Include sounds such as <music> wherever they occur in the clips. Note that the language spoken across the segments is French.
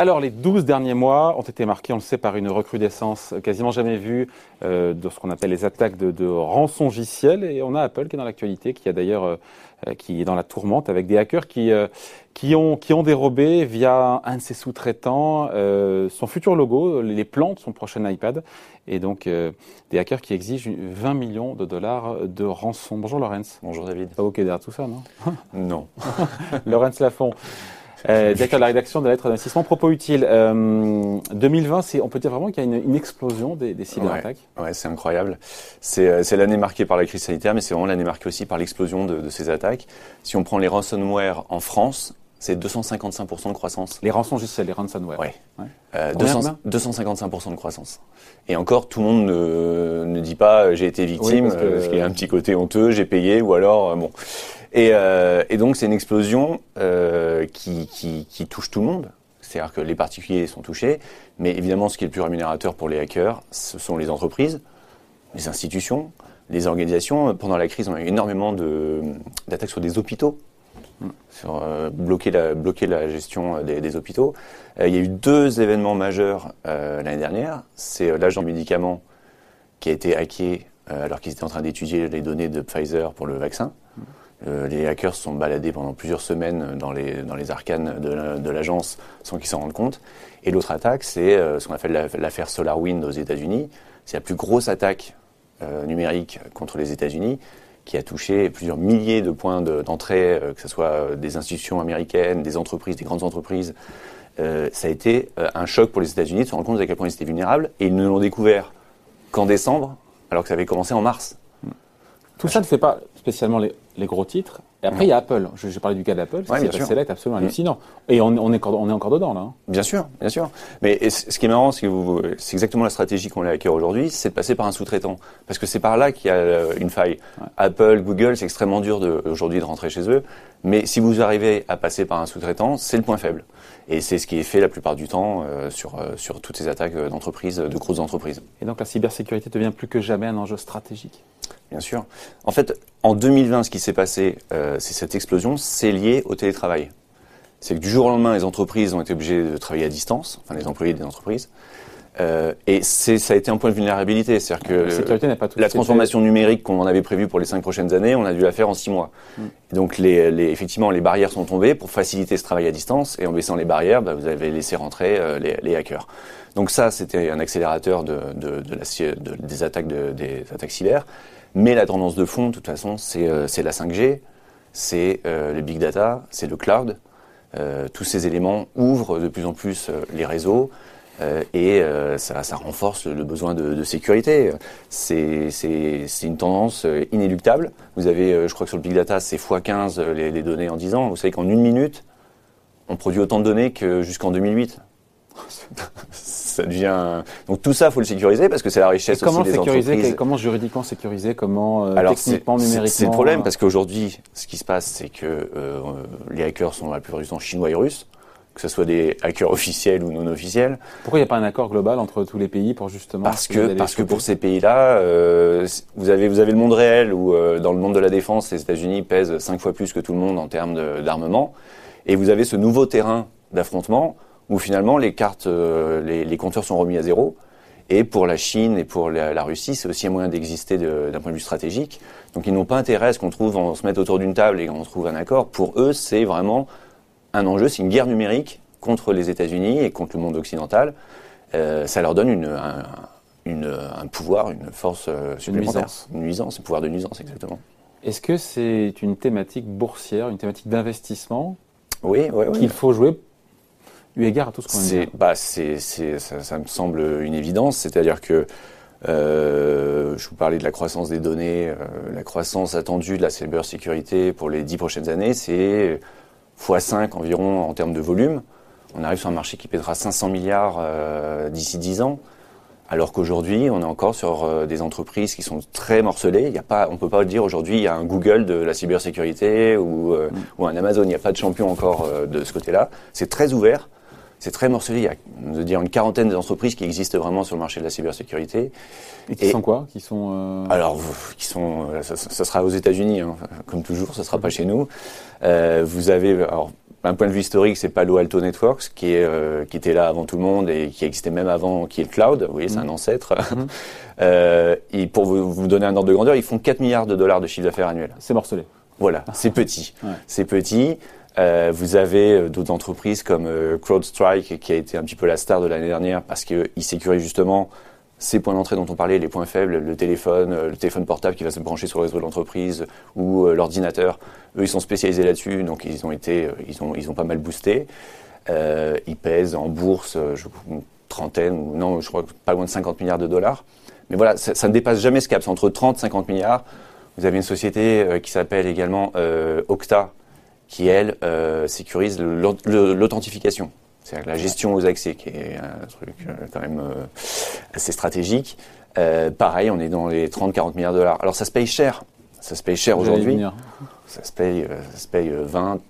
Alors, les 12 derniers mois ont été marqués, on le sait, par une recrudescence quasiment jamais vue euh, de ce qu'on appelle les attaques de, de rançongiciel. Et on a Apple qui est dans l'actualité, qui a d'ailleurs, euh, qui est dans la tourmente avec des hackers qui, euh, qui, ont, qui ont dérobé via un de ses sous-traitants euh, son futur logo, les plans de son prochain iPad. Et donc, des hackers qui exigent 20 millions de dollars de rançon. Bonjour Lorenz. Bonjour David. Pas OK derrière tout ça, non? Non. <laughs> Lorenz Lafont. Euh, directeur de la rédaction de la lettre d'investissement. Propos utile. Euh, 2020, c'est, on peut dire vraiment qu'il y a une, une explosion des, des cyberattaques. Ouais, ouais c'est incroyable. C'est, euh, c'est l'année marquée par la crise sanitaire, mais c'est vraiment l'année marquée aussi par l'explosion de, de ces attaques. Si on prend les ransomware en France, c'est 255% de croissance. Les rançons juste les ransomware. Ouais. ouais. Euh, 200, 255% de croissance. Et encore, tout le monde ne, ne dit pas euh, j'ai été victime, oui, parce qu'il y a un petit côté honteux, j'ai payé, ou alors bon. Et, euh, et donc c'est une explosion euh, qui, touche tout le monde. C'est-à-dire que les particuliers sont touchés, mais évidemment ce qui est le plus rémunérateur pour les hackers, ce sont les entreprises, les institutions, les organisations. Pendant la crise, on a eu énormément d'attaques sur des hôpitaux, sur euh, bloquer, la, gestion des, hôpitaux. Il y a eu deux événements majeurs l'année dernière. C'est l'agent de médicaments qui a été hacké alors qu'ils étaient en train d'étudier les données de Pfizer pour le vaccin. Euh, les hackers sont baladés pendant plusieurs semaines dans les, dans les arcanes de l'agence sans qu'ils s'en rendent compte. Et l'autre attaque, c'est euh, ce qu'on appelle l'affaire SolarWind aux États-Unis. C'est la plus grosse attaque euh, numérique contre les États-Unis qui a touché plusieurs milliers de points d'entrée, de, que ce soit des institutions américaines, des entreprises, des grandes entreprises. ça a été un choc pour les États-Unis de se rendre compte à quel point ils étaient vulnérables. Et ils ne l'ont découvert qu'en décembre, alors que ça avait commencé en mars. Tout ça ne fait pas spécialement les, gros titres. Et après, il y a Apple. J'ai parlé du cas d'Apple. Ouais, c'est est absolument hallucinant. Et on, on, est encore, on est encore dedans, là. Hein. Bien sûr, bien sûr. Mais ce qui est marrant, c'est que c'est exactement la stratégie qu'on a hacker aujourd'hui, c'est de passer par un sous-traitant. Parce que c'est par là qu'il y a une faille. Ouais. Apple, Google, c'est extrêmement dur aujourd'hui de rentrer chez eux. Mais si vous arrivez à passer par un sous-traitant, c'est le point faible. Et c'est ce qui est fait la plupart du temps euh, sur, euh, sur toutes ces attaques d'entreprises, de grosses entreprises. Et donc la cybersécurité devient plus que jamais un enjeu stratégique? Bien sûr. En fait, en 2020, ce qui s'est passé, euh, c'est cette explosion, c'est lié au télétravail. C'est que du jour au lendemain, les entreprises ont été obligées de travailler à distance, enfin les employés des entreprises. Euh, et ça a été un point de vulnérabilité. C'est-à-dire que la, pas transformation numérique qu'on en avait prévue pour les cinq prochaines années, on a dû la faire en six mois. Mm. Donc, les, les, effectivement, les barrières sont tombées pour faciliter ce travail à distance. Et en baissant les barrières, bah, vous avez laissé rentrer euh, les, les, hackers. Donc ça, c'était un accélérateur de, de, de la, de, des attaques de, des attaques cyber. Mais la tendance de fond, de toute façon, c'est euh, la 5G, c'est euh, le big data, c'est le cloud. Euh, tous ces éléments ouvrent de plus en plus les réseaux et ça, renforce le besoin de, de sécurité. C'est une tendance inéluctable. Vous avez, je crois que sur le big data, c'est x15 les, les, données en 10 ans. Vous savez qu'en une minute, on produit autant de données que jusqu'en 2008 <laughs> ça devient donc tout ça faut le sécuriser parce que c'est la richesse aussi des sécuriser, entreprises. Comment juridiquement sécuriser Comment euh, Alors techniquement, numériquement C'est le problème parce qu'aujourd'hui, ce qui se passe, c'est que euh, les hackers sont la plupart du temps chinois et russes, que ce soit des hackers officiels ou non officiels. Pourquoi il n'y a pas un accord global entre tous les pays pour justement Parce que parce que pour ces pays-là, euh, vous avez vous avez le monde réel où euh, dans le monde de la défense, les États-Unis pèsent cinq fois plus que tout le monde en termes d'armement, et vous avez ce nouveau terrain d'affrontement où finalement les cartes, euh, les, les, compteurs sont remis à zéro. Et pour la Chine et pour la, la Russie, c'est aussi un moyen d'exister d'un point de vue stratégique. Donc ils n'ont pas intérêt à ce qu'on trouve, on se mette autour d'une table et qu'on trouve un accord. Pour eux, c'est vraiment un enjeu, c'est une guerre numérique contre les États-Unis et contre le monde occidental. Euh, ça leur donne une, un, une, un, pouvoir, une force supplémentaire. Une nuisance. Une nuisance, un pouvoir de nuisance, exactement. Est-ce que c'est une thématique boursière, une thématique d'investissement oui, oui, oui. qu'il faut jouer eu égard à tout ce qu'on dit bah, c'est, ça, ça, me semble une évidence, c'est-à-dire que euh, je vous parlais de la croissance des données, euh, la croissance attendue de la cybersécurité pour les dix prochaines années, c'est x5 environ en termes de volume. On arrive sur un marché qui pèsera 500 milliards euh, d'ici 10 ans, alors qu'aujourd'hui, on est encore sur des entreprises qui sont très morcelées. Il y a pas, on peut pas dire aujourd'hui, il y a un Google de la cybersécurité ou, mm. ou un Amazon. Il n'y a pas de champion encore de ce côté-là. C'est très ouvert c'est très morcelé. Il y a je veux dire, une quarantaine d'entreprises qui existent vraiment sur le marché de la cybersécurité. Et qui et, sont quoi? Qui sont euh... Alors, qui sont, ça, ça sera aux États-Unis, hein. comme toujours, ça sera pas chez nous. Euh, vous avez, alors, d'un point de vue historique, c'est Palo Alto Networks qui, est, euh, qui était là avant tout le monde et qui existait même avant, qui est le cloud. Vous voyez, c'est un mhm. ancêtre. Mhm. <laughs> euh, et pour vous, vous, donner un ordre de grandeur, ils font 4 milliards de dollars de chiffre d'affaires annuel. C'est morcelé. Voilà, c'est petit. C'est petit. Euh, vous avez euh, d'autres entreprises comme euh, CrowdStrike qui a été un petit peu la star de l'année dernière parce qu'ils sécurisent justement ces points d'entrée dont on parlait, les points faibles, le téléphone, le téléphone portable qui va se brancher sur le réseau de l'entreprise ou l'ordinateur. Eux, ils sont spécialisés là-dessus, donc ils ont été, ils ont, ils ont pas mal boosté. ils pèsent en bourse, une trentaine, non, je crois pas loin de 50 milliards de dollars. Mais voilà, ça, ne dépasse jamais ce cap, c'est entre 30 et 50 milliards. Vous avez une société qui s'appelle également Octa, qui, elle, euh, sécurise l'authentification. C'est-à-dire la gestion aux accès, qui est un truc euh, quand même euh, assez stratégique. pareil, on est dans les 30-40 milliards de dollars. Alors ça se paye cher. Ça se paye cher aujourd'hui. Ça se paye, ça se paye 20,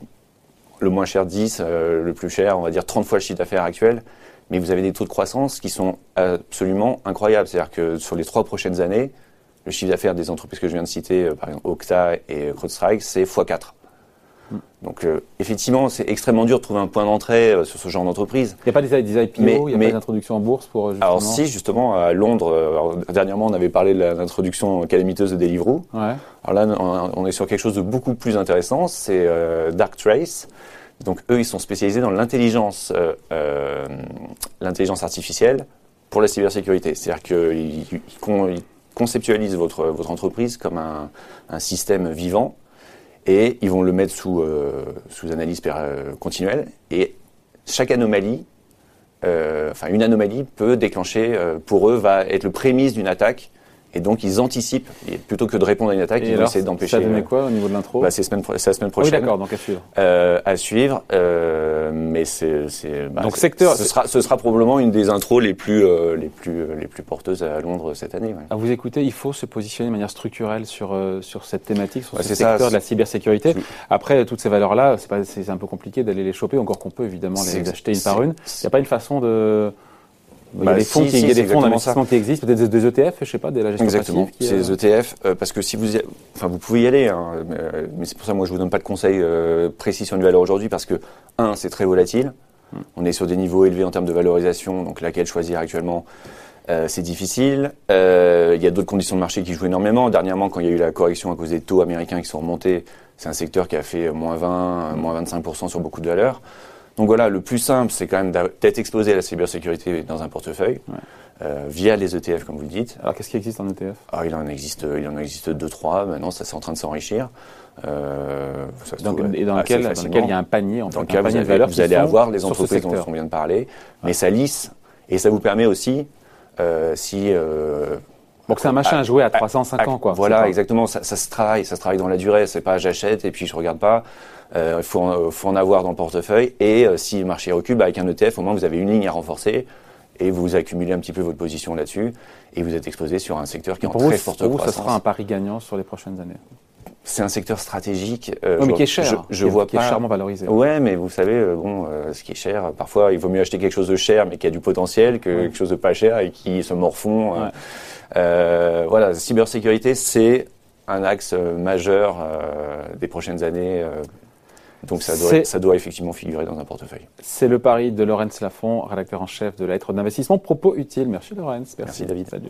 le moins cher 10, le plus cher, on va dire 30 fois le chiffre d'affaires actuel. Mais vous avez des taux de croissance qui sont absolument incroyables. C'est-à-dire que sur les trois prochaines années, le chiffre d'affaires des entreprises que je viens de citer, par exemple Octa et CrowdStrike, c'est x4. Donc euh, effectivement, c'est extrêmement dur de trouver un point d'entrée euh, sur ce genre d'entreprise. Il n'y a pas des, des IPO, il n'y a pas d'introduction en bourse pour euh, justement... Alors si, justement, à Londres, dernièrement, on avait parlé de l'introduction calamiteuse de Deliveroo. Ouais. Alors là, on est sur quelque chose de beaucoup plus intéressant, c'est Dark Trace. Donc eux, ils sont spécialisés dans l'intelligence, l'intelligence artificielle pour la cybersécurité. C'est-à-dire qu'ils ils, conceptualisent votre, votre entreprise comme un, un système vivant et ils vont le mettre sous, euh, analyse euh, continuelle. Et chaque anomalie, euh, enfin une anomalie peut déclencher, pour eux, va être le prémisse d'une attaque et donc, ils anticipent. Et plutôt que de répondre à une attaque, ils vont essayer d'empêcher. Ça donnait quoi au niveau de l'intro bah, C'est la semaine prochaine. oui, d'accord, donc à suivre. Euh, à suivre. Euh, mais c'est. Bah, donc, secteur. Ce sera, ce sera probablement une des intros les plus, euh, les plus, les plus porteuses à Londres cette année. Ouais. Vous écouter, il faut se positionner de manière structurelle sur, euh, sur cette thématique, sur ce secteur de la cybersécurité. Après, toutes ces valeurs-là, c'est un peu compliqué d'aller les choper, encore qu'on peut évidemment les acheter une par une. Il n'y a pas une façon de il y a des fonds, qui, il y a des fonds d'investissement qui existent, peut-être des ETF, je sais pas, de la gestion Exactement. C'est des ETF, euh, parce que si vous, y enfin, vous pouvez y aller, hein, euh, mais c'est pour ça moi je vous donne pas de conseils euh, précis sur une valeur aujourd'hui, parce que un, c'est très volatile. Hmm. On est sur des niveaux élevés en termes de valorisation, donc laquelle choisir actuellement, c'est difficile. il y a d'autres conditions de marché qui jouent énormément. Dernièrement, quand il y a eu la correction à cause des taux américains qui sont remontés, c'est un secteur qui a fait moins 20, moins 25% sur beaucoup de valeurs. Donc voilà, le plus simple, c'est quand même d'être exposé à la cybersécurité dans un portefeuille. Euh, via les ETF, comme vous le dites. Alors, qu'est-ce qui existe en ETF ah, il en existe, il en existe deux, trois. Maintenant, ça c'est en train de s'enrichir. Euh, et dans lequel, dans lequel il y a un panier, en dans lequel vous, allez, vous allez avoir les entreprises dont on vient de parler, mais ça lisse et ça vous permet aussi, euh, si euh, donc c'est un machin à jouer à 305 ans, quoi. Voilà, exactement. Ça, ça, se travaille, ça se travaille dans la durée. C'est pas j'achète et puis je regarde pas. Euh, il faut, en, faut en avoir dans le portefeuille. Et euh, si le marché recule, bah, avec un ETF, au moins vous avez une ligne à renforcer et vous accumulez un petit peu votre position là-dessus et vous êtes exposé sur un secteur qui est en très forte pour Vous, ça sera un pari gagnant sur les prochaines années? C'est un secteur stratégique. Euh, mais qui est cher. Je, vois qui pas. Est chèrement valorisé. Ouais, mais vous savez, euh, bon, ce qui est cher, parfois, il vaut mieux acheter quelque chose de cher, mais qui a du potentiel, que quelque chose de pas cher et qui se morfond. Euh, voilà, cybersécurité, c'est un axe majeur des prochaines années donc ça doit, ça doit effectivement figurer dans un portefeuille. C'est le pari de Laurence Lafont, rédacteur en chef de la lettre d'investissement. Propos utiles. Merci Laurence. Merci, Merci David. Salut.